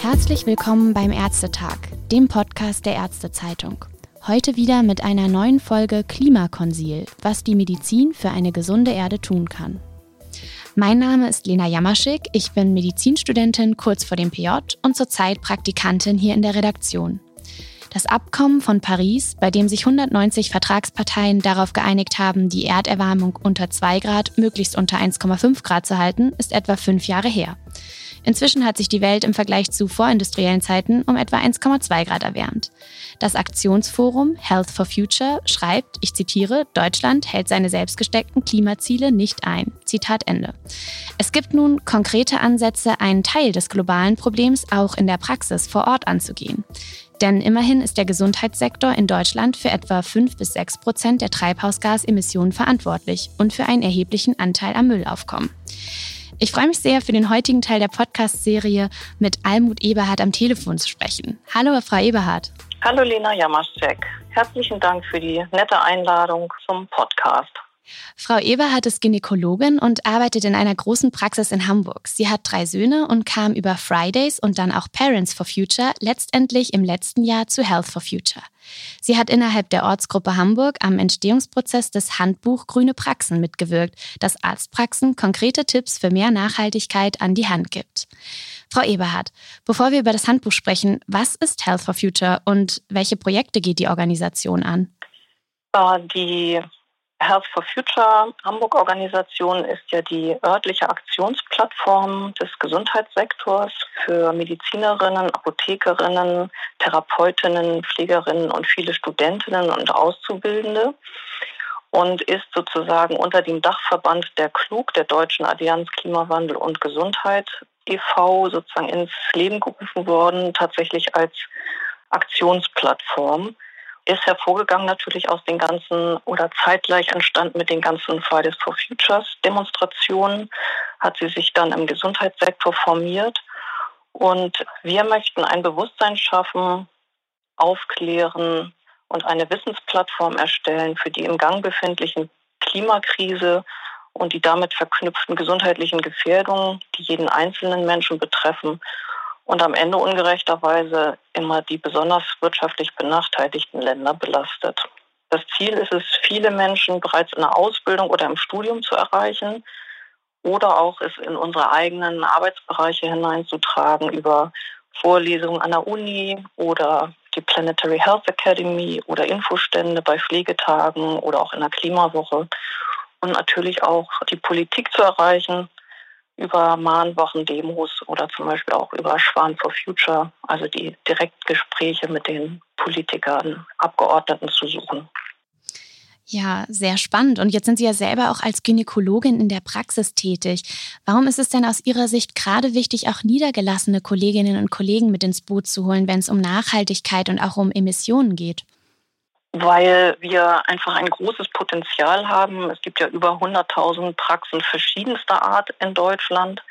Herzlich willkommen beim Ärztetag, dem Podcast der Ärztezeitung. Heute wieder mit einer neuen Folge Klimakonsil, was die Medizin für eine gesunde Erde tun kann. Mein Name ist Lena Jamaschik, ich bin Medizinstudentin kurz vor dem PJ und zurzeit Praktikantin hier in der Redaktion. Das Abkommen von Paris, bei dem sich 190 Vertragsparteien darauf geeinigt haben, die Erderwärmung unter 2 Grad möglichst unter 1,5 Grad zu halten, ist etwa fünf Jahre her. Inzwischen hat sich die Welt im Vergleich zu vorindustriellen Zeiten um etwa 1,2 Grad erwärmt. Das Aktionsforum Health for Future schreibt, ich zitiere, Deutschland hält seine selbstgesteckten Klimaziele nicht ein. Zitat Ende. Es gibt nun konkrete Ansätze, einen Teil des globalen Problems auch in der Praxis vor Ort anzugehen. Denn immerhin ist der Gesundheitssektor in Deutschland für etwa 5 bis 6 Prozent der Treibhausgasemissionen verantwortlich und für einen erheblichen Anteil am Müllaufkommen. Ich freue mich sehr, für den heutigen Teil der Podcast-Serie mit Almut Eberhardt am Telefon zu sprechen. Hallo, Frau Eberhardt. Hallo, Lena Jamaschek. Herzlichen Dank für die nette Einladung zum Podcast. Frau Eberhardt ist Gynäkologin und arbeitet in einer großen Praxis in Hamburg. Sie hat drei Söhne und kam über Fridays und dann auch Parents for Future letztendlich im letzten Jahr zu Health for Future. Sie hat innerhalb der Ortsgruppe Hamburg am Entstehungsprozess des Handbuch Grüne Praxen mitgewirkt, das Arztpraxen konkrete Tipps für mehr Nachhaltigkeit an die Hand gibt. Frau Eberhardt, bevor wir über das Handbuch sprechen, was ist Health for Future und welche Projekte geht die Organisation an? Äh, die Health for Future Hamburg-Organisation ist ja die örtliche Aktionsplattform des Gesundheitssektors für Medizinerinnen, Apothekerinnen, Therapeutinnen, Pflegerinnen und viele Studentinnen und Auszubildende und ist sozusagen unter dem Dachverband der KLUG, der Deutschen Allianz Klimawandel und Gesundheit e.V., sozusagen ins Leben gerufen worden, tatsächlich als Aktionsplattform ist hervorgegangen natürlich aus den ganzen oder zeitgleich entstanden mit den ganzen Fridays for Futures Demonstrationen, hat sie sich dann im Gesundheitssektor formiert. Und wir möchten ein Bewusstsein schaffen, aufklären und eine Wissensplattform erstellen für die im Gang befindlichen Klimakrise und die damit verknüpften gesundheitlichen Gefährdungen, die jeden einzelnen Menschen betreffen und am Ende ungerechterweise immer die besonders wirtschaftlich benachteiligten Länder belastet. Das Ziel ist es, viele Menschen bereits in der Ausbildung oder im Studium zu erreichen oder auch es in unsere eigenen Arbeitsbereiche hineinzutragen über Vorlesungen an der Uni oder die Planetary Health Academy oder Infostände bei Pflegetagen oder auch in der Klimawoche und natürlich auch die Politik zu erreichen über Mahnwochen, Demos oder zum Beispiel auch über Schwan for Future, also die Direktgespräche mit den Politikern, Abgeordneten zu suchen. Ja, sehr spannend. Und jetzt sind Sie ja selber auch als Gynäkologin in der Praxis tätig. Warum ist es denn aus Ihrer Sicht gerade wichtig, auch niedergelassene Kolleginnen und Kollegen mit ins Boot zu holen, wenn es um Nachhaltigkeit und auch um Emissionen geht? Weil wir einfach ein großes Potenzial haben. Es gibt ja über 100.000 Praxen verschiedenster Art in Deutschland.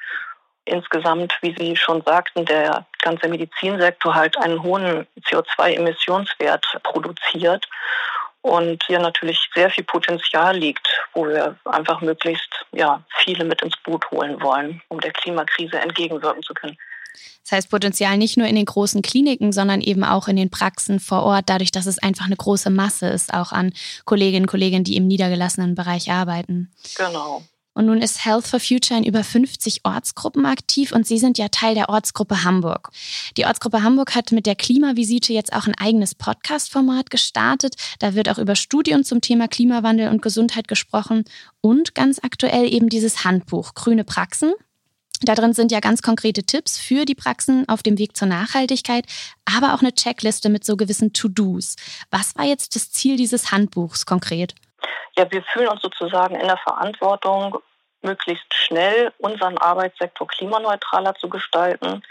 Insgesamt, wie Sie schon sagten, der ganze Medizinsektor halt einen hohen CO2-Emissionswert produziert und hier natürlich sehr viel Potenzial liegt, wo wir einfach möglichst ja, viele mit ins Boot holen wollen, um der Klimakrise entgegenwirken zu können. Das heißt Potenzial nicht nur in den großen Kliniken, sondern eben auch in den Praxen vor Ort, dadurch, dass es einfach eine große Masse ist, auch an Kolleginnen und Kollegen, die im niedergelassenen Bereich arbeiten. Genau. Und nun ist Health for Future in über 50 Ortsgruppen aktiv und Sie sind ja Teil der Ortsgruppe Hamburg. Die Ortsgruppe Hamburg hat mit der Klimavisite jetzt auch ein eigenes Podcast-Format gestartet. Da wird auch über Studien zum Thema Klimawandel und Gesundheit gesprochen und ganz aktuell eben dieses Handbuch Grüne Praxen, da drin sind ja ganz konkrete Tipps für die Praxen auf dem Weg zur Nachhaltigkeit, aber auch eine Checkliste mit so gewissen To-Dos. Was war jetzt das Ziel dieses Handbuchs konkret? Ja, wir fühlen uns sozusagen in der Verantwortung, möglichst schnell unseren Arbeitssektor klimaneutraler zu gestalten.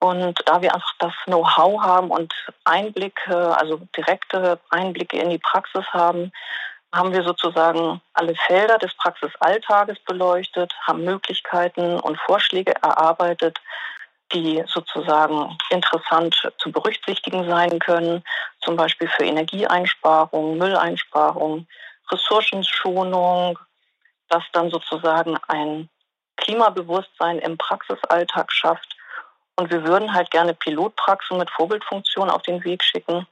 Und da wir einfach das Know-how haben und Einblicke, also direkte Einblicke in die Praxis haben, haben wir sozusagen alle Felder des Praxisalltages beleuchtet, haben Möglichkeiten und Vorschläge erarbeitet, die sozusagen interessant zu berücksichtigen sein können, zum Beispiel für Energieeinsparung, Mülleinsparung, Ressourcenschonung, das dann sozusagen ein Klimabewusstsein im Praxisalltag schafft. Und wir würden halt gerne Pilotpraxen mit Vorbildfunktion auf den Weg schicken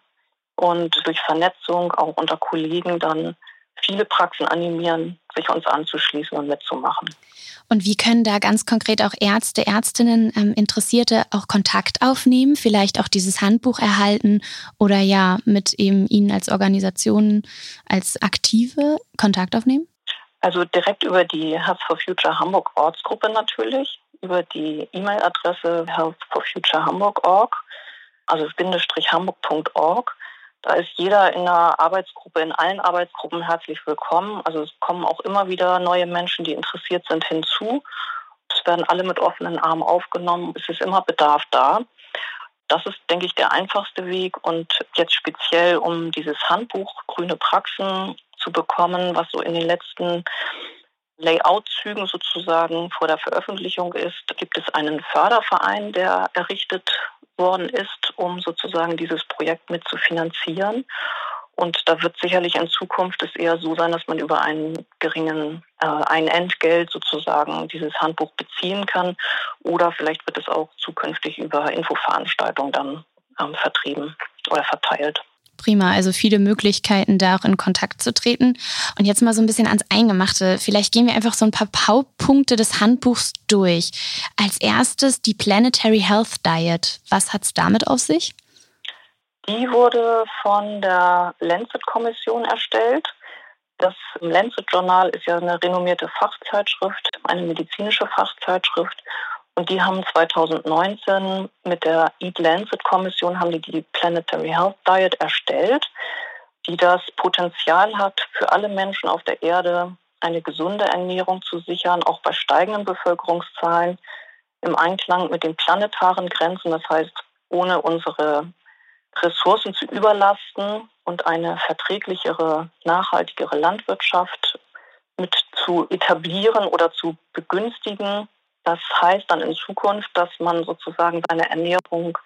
und durch Vernetzung auch unter Kollegen dann viele Praxen animieren, sich uns anzuschließen und mitzumachen. Und wie können da ganz konkret auch Ärzte, Ärztinnen, ähm, Interessierte auch Kontakt aufnehmen, vielleicht auch dieses Handbuch erhalten oder ja mit eben Ihnen als Organisation, als Aktive Kontakt aufnehmen? Also direkt über die Health for Future Hamburg Ortsgruppe natürlich, über die E-Mail-Adresse healthforfuturehamburg.org, also bindestrich hamburg.org. Da ist jeder in der Arbeitsgruppe, in allen Arbeitsgruppen herzlich willkommen. Also es kommen auch immer wieder neue Menschen, die interessiert sind, hinzu. Es werden alle mit offenen Armen aufgenommen. Es ist immer Bedarf da. Das ist, denke ich, der einfachste Weg. Und jetzt speziell, um dieses Handbuch Grüne Praxen zu bekommen, was so in den letzten Layout-Zügen sozusagen vor der Veröffentlichung ist, gibt es einen Förderverein, der errichtet worden ist, um sozusagen dieses Projekt mit zu finanzieren. Und da wird sicherlich in Zukunft es eher so sein, dass man über einen geringen, äh, ein Entgelt sozusagen dieses Handbuch beziehen kann. Oder vielleicht wird es auch zukünftig über Infoveranstaltungen dann ähm, vertrieben oder verteilt. Prima, also viele Möglichkeiten, da auch in Kontakt zu treten. Und jetzt mal so ein bisschen ans Eingemachte. Vielleicht gehen wir einfach so ein paar Hauptpunkte des Handbuchs durch. Als erstes die Planetary Health Diet. Was hat es damit auf sich? Die wurde von der Lancet-Kommission erstellt. Das Lancet-Journal ist ja eine renommierte Fachzeitschrift, eine medizinische Fachzeitschrift. Und die haben 2019 mit der Eat Lancet Kommission haben die die Planetary Health Diet erstellt, die das Potenzial hat, für alle Menschen auf der Erde eine gesunde Ernährung zu sichern, auch bei steigenden Bevölkerungszahlen im Einklang mit den planetaren Grenzen, das heißt ohne unsere Ressourcen zu überlasten und eine verträglichere, nachhaltigere Landwirtschaft mit zu etablieren oder zu begünstigen das heißt dann in Zukunft, dass man sozusagen seine Ernährung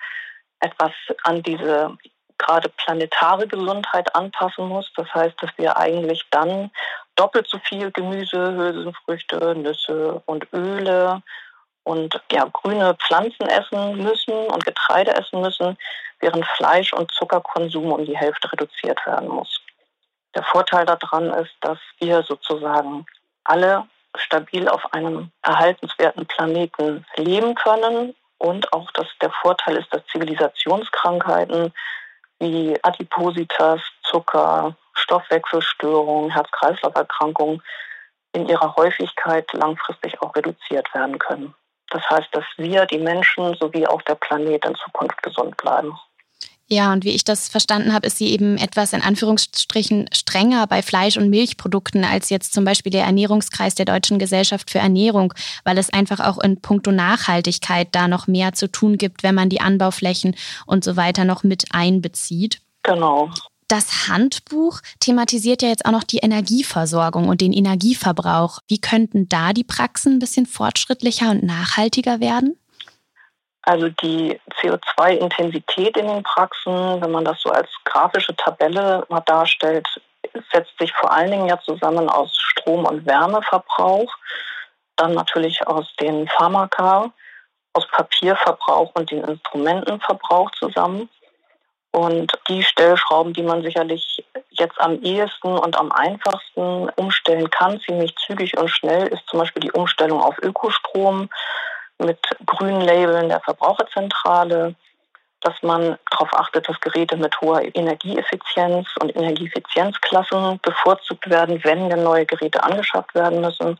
etwas an diese gerade planetare Gesundheit anpassen muss. Das heißt, dass wir eigentlich dann doppelt so viel Gemüse, Hülsenfrüchte, Nüsse und Öle und ja, grüne Pflanzen essen müssen und Getreide essen müssen, während Fleisch- und Zuckerkonsum um die Hälfte reduziert werden muss. Der Vorteil daran ist, dass wir sozusagen alle stabil auf einem erhaltenswerten Planeten leben können und auch, dass der Vorteil ist, dass Zivilisationskrankheiten wie Adipositas, Zucker, Stoffwechselstörungen, Herz-Kreislauf-Erkrankungen in ihrer Häufigkeit langfristig auch reduziert werden können. Das heißt, dass wir, die Menschen sowie auch der Planet in Zukunft gesund bleiben. Ja, und wie ich das verstanden habe, ist sie eben etwas in Anführungsstrichen strenger bei Fleisch- und Milchprodukten als jetzt zum Beispiel der Ernährungskreis der Deutschen Gesellschaft für Ernährung, weil es einfach auch in puncto Nachhaltigkeit da noch mehr zu tun gibt, wenn man die Anbauflächen und so weiter noch mit einbezieht. Genau. Das Handbuch thematisiert ja jetzt auch noch die Energieversorgung und den Energieverbrauch. Wie könnten da die Praxen ein bisschen fortschrittlicher und nachhaltiger werden? Also die CO2-Intensität in den Praxen, wenn man das so als grafische Tabelle mal darstellt, setzt sich vor allen Dingen ja zusammen aus Strom- und Wärmeverbrauch, dann natürlich aus den Pharmaka, aus Papierverbrauch und den Instrumentenverbrauch zusammen. Und die Stellschrauben, die man sicherlich jetzt am ehesten und am einfachsten umstellen kann, ziemlich zügig und schnell, ist zum Beispiel die Umstellung auf Ökostrom mit grünen Labeln der Verbraucherzentrale, dass man darauf achtet, dass Geräte mit hoher Energieeffizienz und Energieeffizienzklassen bevorzugt werden, wenn denn neue Geräte angeschafft werden müssen,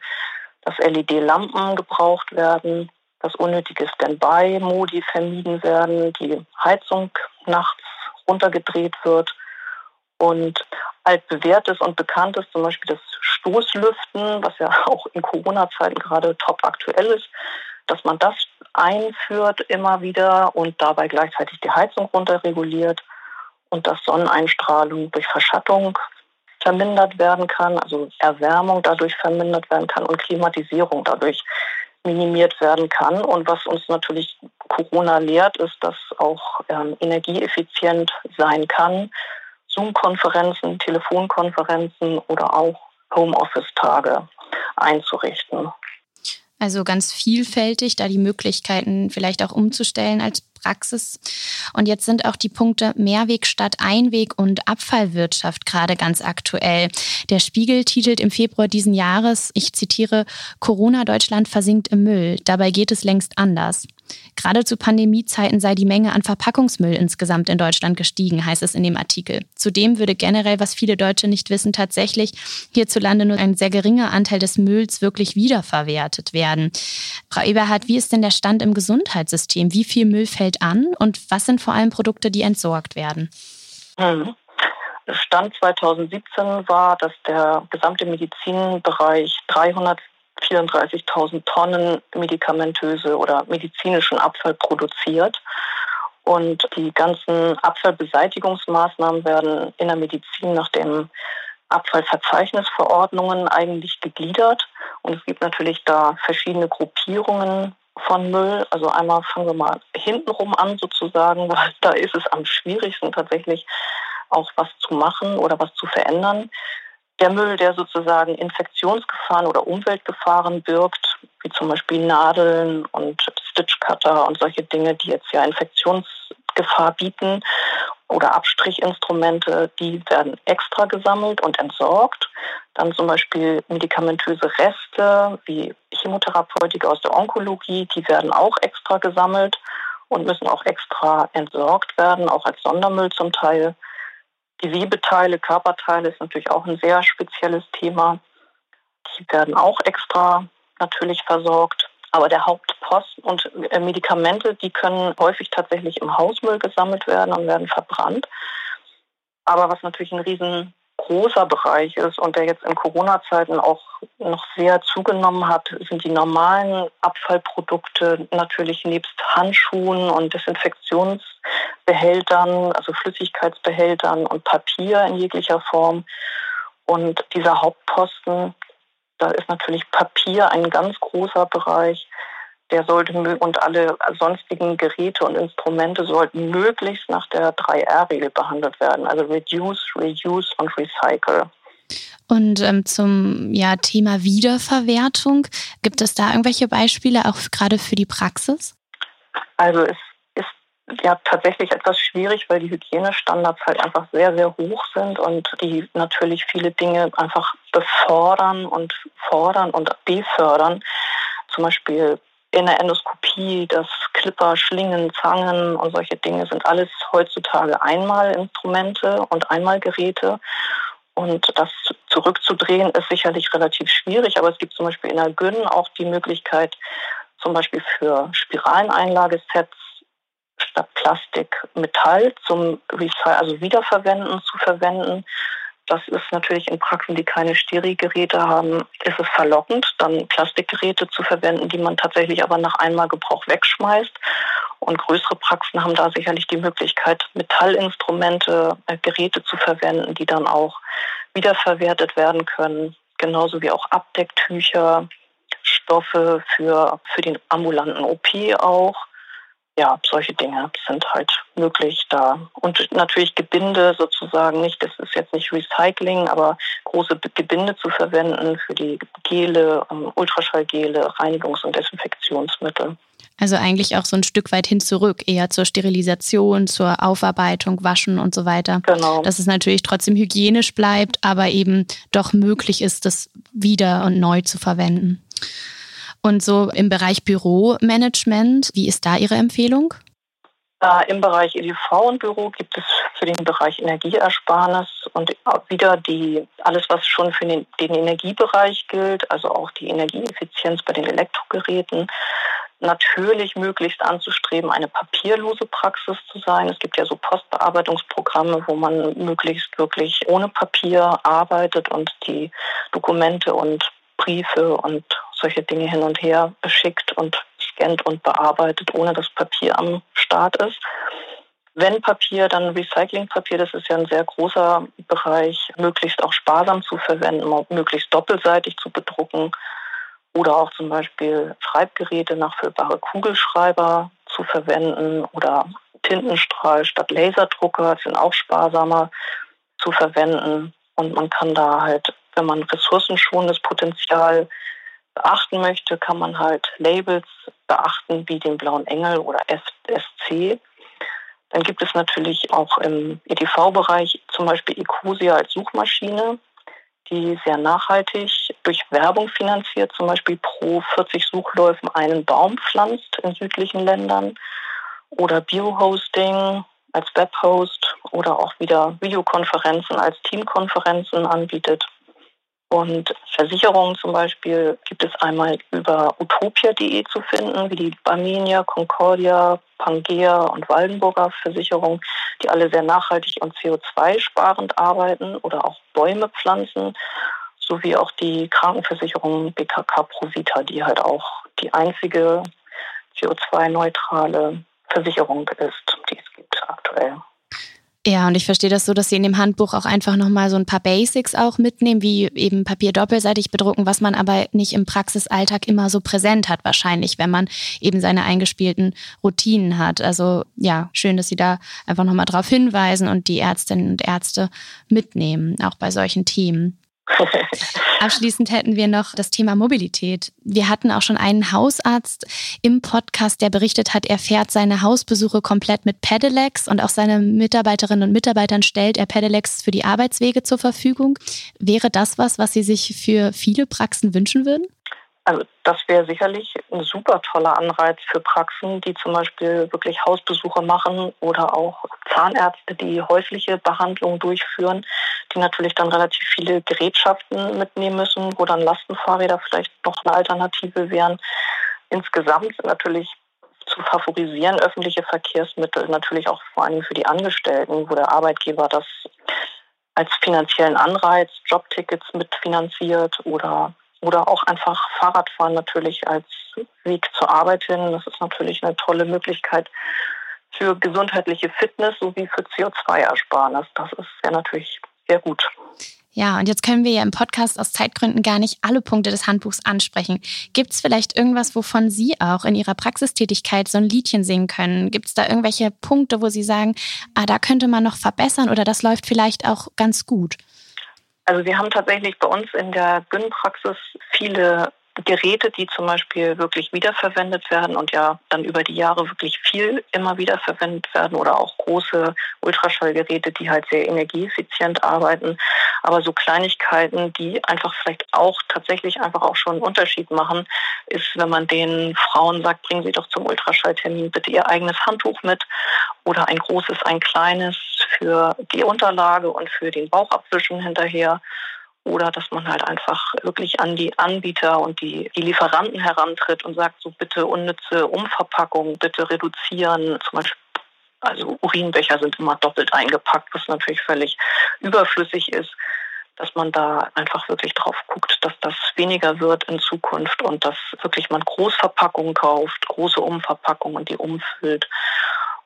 dass LED-Lampen gebraucht werden, dass unnötige Standby-Modi vermieden werden, die Heizung nachts runtergedreht wird. Und altbewährtes und bekanntes, zum Beispiel das Stoßlüften, was ja auch in Corona-Zeiten gerade top aktuell ist, dass man das einführt immer wieder und dabei gleichzeitig die Heizung runterreguliert und dass Sonneneinstrahlung durch Verschattung vermindert werden kann, also Erwärmung dadurch vermindert werden kann und Klimatisierung dadurch minimiert werden kann. Und was uns natürlich Corona lehrt, ist, dass auch ähm, energieeffizient sein kann. Zoom-Konferenzen, Telefonkonferenzen oder auch Homeoffice-Tage einzurichten. Also ganz vielfältig, da die Möglichkeiten vielleicht auch umzustellen als Praxis. Und jetzt sind auch die Punkte Mehrweg statt Einweg und Abfallwirtschaft gerade ganz aktuell. Der Spiegel titelt im Februar diesen Jahres, ich zitiere, Corona Deutschland versinkt im Müll. Dabei geht es längst anders. Gerade zu Pandemiezeiten sei die Menge an Verpackungsmüll insgesamt in Deutschland gestiegen, heißt es in dem Artikel. Zudem würde generell, was viele Deutsche nicht wissen, tatsächlich hierzulande nur ein sehr geringer Anteil des Mülls wirklich wiederverwertet werden. Frau Eberhardt, wie ist denn der Stand im Gesundheitssystem? Wie viel Müll fällt an und was sind vor allem Produkte, die entsorgt werden? Hm. Stand 2017 war, dass der gesamte Medizinbereich 300 34.000 Tonnen medikamentöse oder medizinischen Abfall produziert. Und die ganzen Abfallbeseitigungsmaßnahmen werden in der Medizin nach dem Abfallverzeichnisverordnungen eigentlich gegliedert. Und es gibt natürlich da verschiedene Gruppierungen von Müll. Also einmal fangen wir mal hintenrum an sozusagen, weil da ist es am schwierigsten tatsächlich auch was zu machen oder was zu verändern der Müll, der sozusagen Infektionsgefahren oder Umweltgefahren birgt, wie zum Beispiel Nadeln und Stitchcutter und solche Dinge, die jetzt ja Infektionsgefahr bieten oder Abstrichinstrumente, die werden extra gesammelt und entsorgt. Dann zum Beispiel medikamentöse Reste wie Chemotherapeutika aus der Onkologie, die werden auch extra gesammelt und müssen auch extra entsorgt werden, auch als Sondermüll zum Teil. Gewebeteile, Körperteile ist natürlich auch ein sehr spezielles Thema. Die werden auch extra natürlich versorgt. Aber der Hauptposten und äh, Medikamente, die können häufig tatsächlich im Hausmüll gesammelt werden und werden verbrannt. Aber was natürlich ein riesengroßer Bereich ist und der jetzt in Corona-Zeiten auch noch sehr zugenommen hat, sind die normalen Abfallprodukte natürlich nebst Handschuhen und Desinfektions- Behältern, also Flüssigkeitsbehältern und Papier in jeglicher Form. Und dieser Hauptposten, da ist natürlich Papier ein ganz großer Bereich. Der sollte und alle sonstigen Geräte und Instrumente sollten möglichst nach der 3R-Regel behandelt werden, also Reduce, Reuse und Recycle. Und ähm, zum ja, Thema Wiederverwertung, gibt es da irgendwelche Beispiele auch gerade für die Praxis? Also es ja tatsächlich etwas schwierig, weil die Hygienestandards halt einfach sehr, sehr hoch sind und die natürlich viele Dinge einfach befördern und fordern und befördern. Zum Beispiel in der Endoskopie, das Clipper, Schlingen, Zangen und solche Dinge sind alles heutzutage Einmalinstrumente und Einmalgeräte. Und das zurückzudrehen ist sicherlich relativ schwierig, aber es gibt zum Beispiel in der Gyn auch die Möglichkeit, zum Beispiel für Spiraleneinlagesets statt Plastik Metall zum Recycle, also Wiederverwenden zu verwenden. Das ist natürlich in Praxen, die keine Stereo-Geräte haben, ist es verlockend, dann Plastikgeräte zu verwenden, die man tatsächlich aber nach einmal Gebrauch wegschmeißt. Und größere Praxen haben da sicherlich die Möglichkeit, Metallinstrumente, äh, Geräte zu verwenden, die dann auch wiederverwertet werden können. Genauso wie auch Abdecktücher, Stoffe für, für den ambulanten OP auch ja, solche Dinge sind halt möglich da. Und natürlich Gebinde sozusagen nicht, das ist jetzt nicht Recycling, aber große Gebinde zu verwenden für die Gele, ähm, Ultraschallgele, Reinigungs- und Desinfektionsmittel. Also eigentlich auch so ein Stück weit hin zurück, eher zur Sterilisation, zur Aufarbeitung, Waschen und so weiter. Genau. Dass es natürlich trotzdem hygienisch bleibt, aber eben doch möglich ist, das wieder und neu zu verwenden. Und so im Bereich Büromanagement, wie ist da Ihre Empfehlung? Äh, Im Bereich EDV und Büro gibt es für den Bereich Energieersparnis und wieder die, alles, was schon für den, den Energiebereich gilt, also auch die Energieeffizienz bei den Elektrogeräten, natürlich möglichst anzustreben, eine papierlose Praxis zu sein. Es gibt ja so Postbearbeitungsprogramme, wo man möglichst wirklich ohne Papier arbeitet und die Dokumente und Briefe und solche Dinge hin und her schickt und scannt und bearbeitet, ohne dass Papier am Start ist. Wenn Papier, dann Recyclingpapier, das ist ja ein sehr großer Bereich, möglichst auch sparsam zu verwenden, möglichst doppelseitig zu bedrucken oder auch zum Beispiel Schreibgeräte, nachfüllbare Kugelschreiber zu verwenden oder Tintenstrahl statt Laserdrucker sind auch sparsamer zu verwenden. Und man kann da halt wenn man ressourcenschonendes Potenzial beachten möchte, kann man halt Labels beachten wie den blauen Engel oder FSC. Dann gibt es natürlich auch im EDV-Bereich zum Beispiel Ecosia als Suchmaschine, die sehr nachhaltig durch Werbung finanziert, zum Beispiel pro 40 Suchläufen einen Baum pflanzt in südlichen Ländern oder Biohosting als Webhost oder auch wieder Videokonferenzen als Teamkonferenzen anbietet. Und Versicherungen zum Beispiel gibt es einmal über utopia.de zu finden, wie die Barmenia, Concordia, Pangea und Waldenburger Versicherung, die alle sehr nachhaltig und CO2-sparend arbeiten oder auch Bäume pflanzen, sowie auch die Krankenversicherung BKK Provita, die halt auch die einzige CO2-neutrale Versicherung ist, die es gibt aktuell. Ja, und ich verstehe das so, dass Sie in dem Handbuch auch einfach nochmal so ein paar Basics auch mitnehmen, wie eben Papier doppelseitig bedrucken, was man aber nicht im Praxisalltag immer so präsent hat, wahrscheinlich, wenn man eben seine eingespielten Routinen hat. Also ja, schön, dass Sie da einfach nochmal drauf hinweisen und die Ärztinnen und Ärzte mitnehmen, auch bei solchen Themen. Abschließend hätten wir noch das Thema Mobilität. Wir hatten auch schon einen Hausarzt im Podcast, der berichtet hat, er fährt seine Hausbesuche komplett mit Pedelecs und auch seine Mitarbeiterinnen und Mitarbeitern stellt er Pedelecs für die Arbeitswege zur Verfügung. Wäre das was, was Sie sich für viele Praxen wünschen würden? Also das wäre sicherlich ein super toller Anreiz für Praxen, die zum Beispiel wirklich Hausbesuche machen oder auch Zahnärzte, die häusliche Behandlungen durchführen, die natürlich dann relativ viele Gerätschaften mitnehmen müssen, wo dann Lastenfahrräder vielleicht noch eine Alternative wären. Insgesamt natürlich zu favorisieren öffentliche Verkehrsmittel, natürlich auch vor allem für die Angestellten, wo der Arbeitgeber das als finanziellen Anreiz, Jobtickets mitfinanziert oder oder auch einfach Fahrradfahren natürlich als Weg zur Arbeit hin. Das ist natürlich eine tolle Möglichkeit für gesundheitliche Fitness sowie für CO2-Ersparnis. Das ist ja natürlich sehr gut. Ja, und jetzt können wir ja im Podcast aus Zeitgründen gar nicht alle Punkte des Handbuchs ansprechen. Gibt es vielleicht irgendwas, wovon Sie auch in Ihrer Praxistätigkeit so ein Liedchen singen können? Gibt es da irgendwelche Punkte, wo Sie sagen, ah, da könnte man noch verbessern oder das läuft vielleicht auch ganz gut? Also wir haben tatsächlich bei uns in der Gyn-Praxis viele Geräte, die zum Beispiel wirklich wiederverwendet werden und ja dann über die Jahre wirklich viel immer wieder verwendet werden oder auch große Ultraschallgeräte, die halt sehr energieeffizient arbeiten. Aber so Kleinigkeiten, die einfach vielleicht auch tatsächlich einfach auch schon einen Unterschied machen, ist, wenn man den Frauen sagt, bringen Sie doch zum Ultraschalltermin bitte Ihr eigenes Handtuch mit oder ein großes, ein kleines für die Unterlage und für den Bauchabwischen hinterher oder dass man halt einfach wirklich an die Anbieter und die, die Lieferanten herantritt und sagt, so bitte unnütze Umverpackungen bitte reduzieren. Zum Beispiel, also Urinbecher sind immer doppelt eingepackt, was natürlich völlig überflüssig ist dass man da einfach wirklich drauf guckt, dass das weniger wird in Zukunft und dass wirklich man Großverpackungen kauft, große Umverpackungen und die umfüllt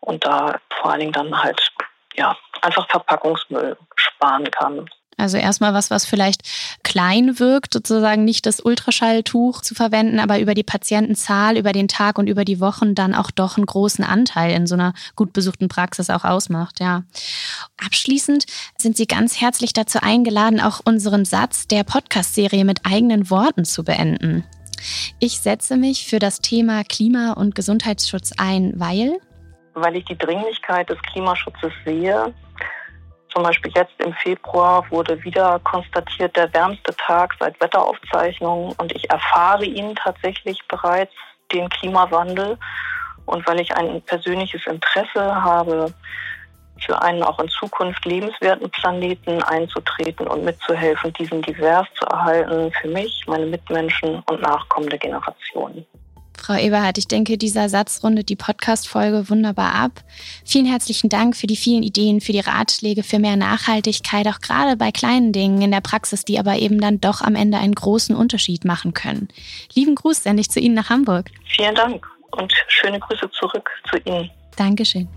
und da vor allen Dingen dann halt ja einfach Verpackungsmüll sparen kann. Also erstmal was, was vielleicht klein wirkt, sozusagen nicht das Ultraschalltuch zu verwenden, aber über die Patientenzahl, über den Tag und über die Wochen dann auch doch einen großen Anteil in so einer gut besuchten Praxis auch ausmacht, ja. Abschließend sind Sie ganz herzlich dazu eingeladen, auch unseren Satz der Podcast-Serie mit eigenen Worten zu beenden. Ich setze mich für das Thema Klima- und Gesundheitsschutz ein, weil weil ich die Dringlichkeit des Klimaschutzes sehe zum Beispiel jetzt im Februar wurde wieder konstatiert der wärmste Tag seit Wetteraufzeichnungen und ich erfahre ihn tatsächlich bereits, den Klimawandel. Und weil ich ein persönliches Interesse habe, für einen auch in Zukunft lebenswerten Planeten einzutreten und mitzuhelfen, diesen divers zu erhalten, für mich, meine Mitmenschen und nachkommende Generationen. Frau Eberhardt, ich denke, dieser Satz rundet die Podcast-Folge wunderbar ab. Vielen herzlichen Dank für die vielen Ideen, für die Ratschläge, für mehr Nachhaltigkeit, auch gerade bei kleinen Dingen in der Praxis, die aber eben dann doch am Ende einen großen Unterschied machen können. Lieben Gruß sende ich zu Ihnen nach Hamburg. Vielen Dank und schöne Grüße zurück zu Ihnen. Dankeschön.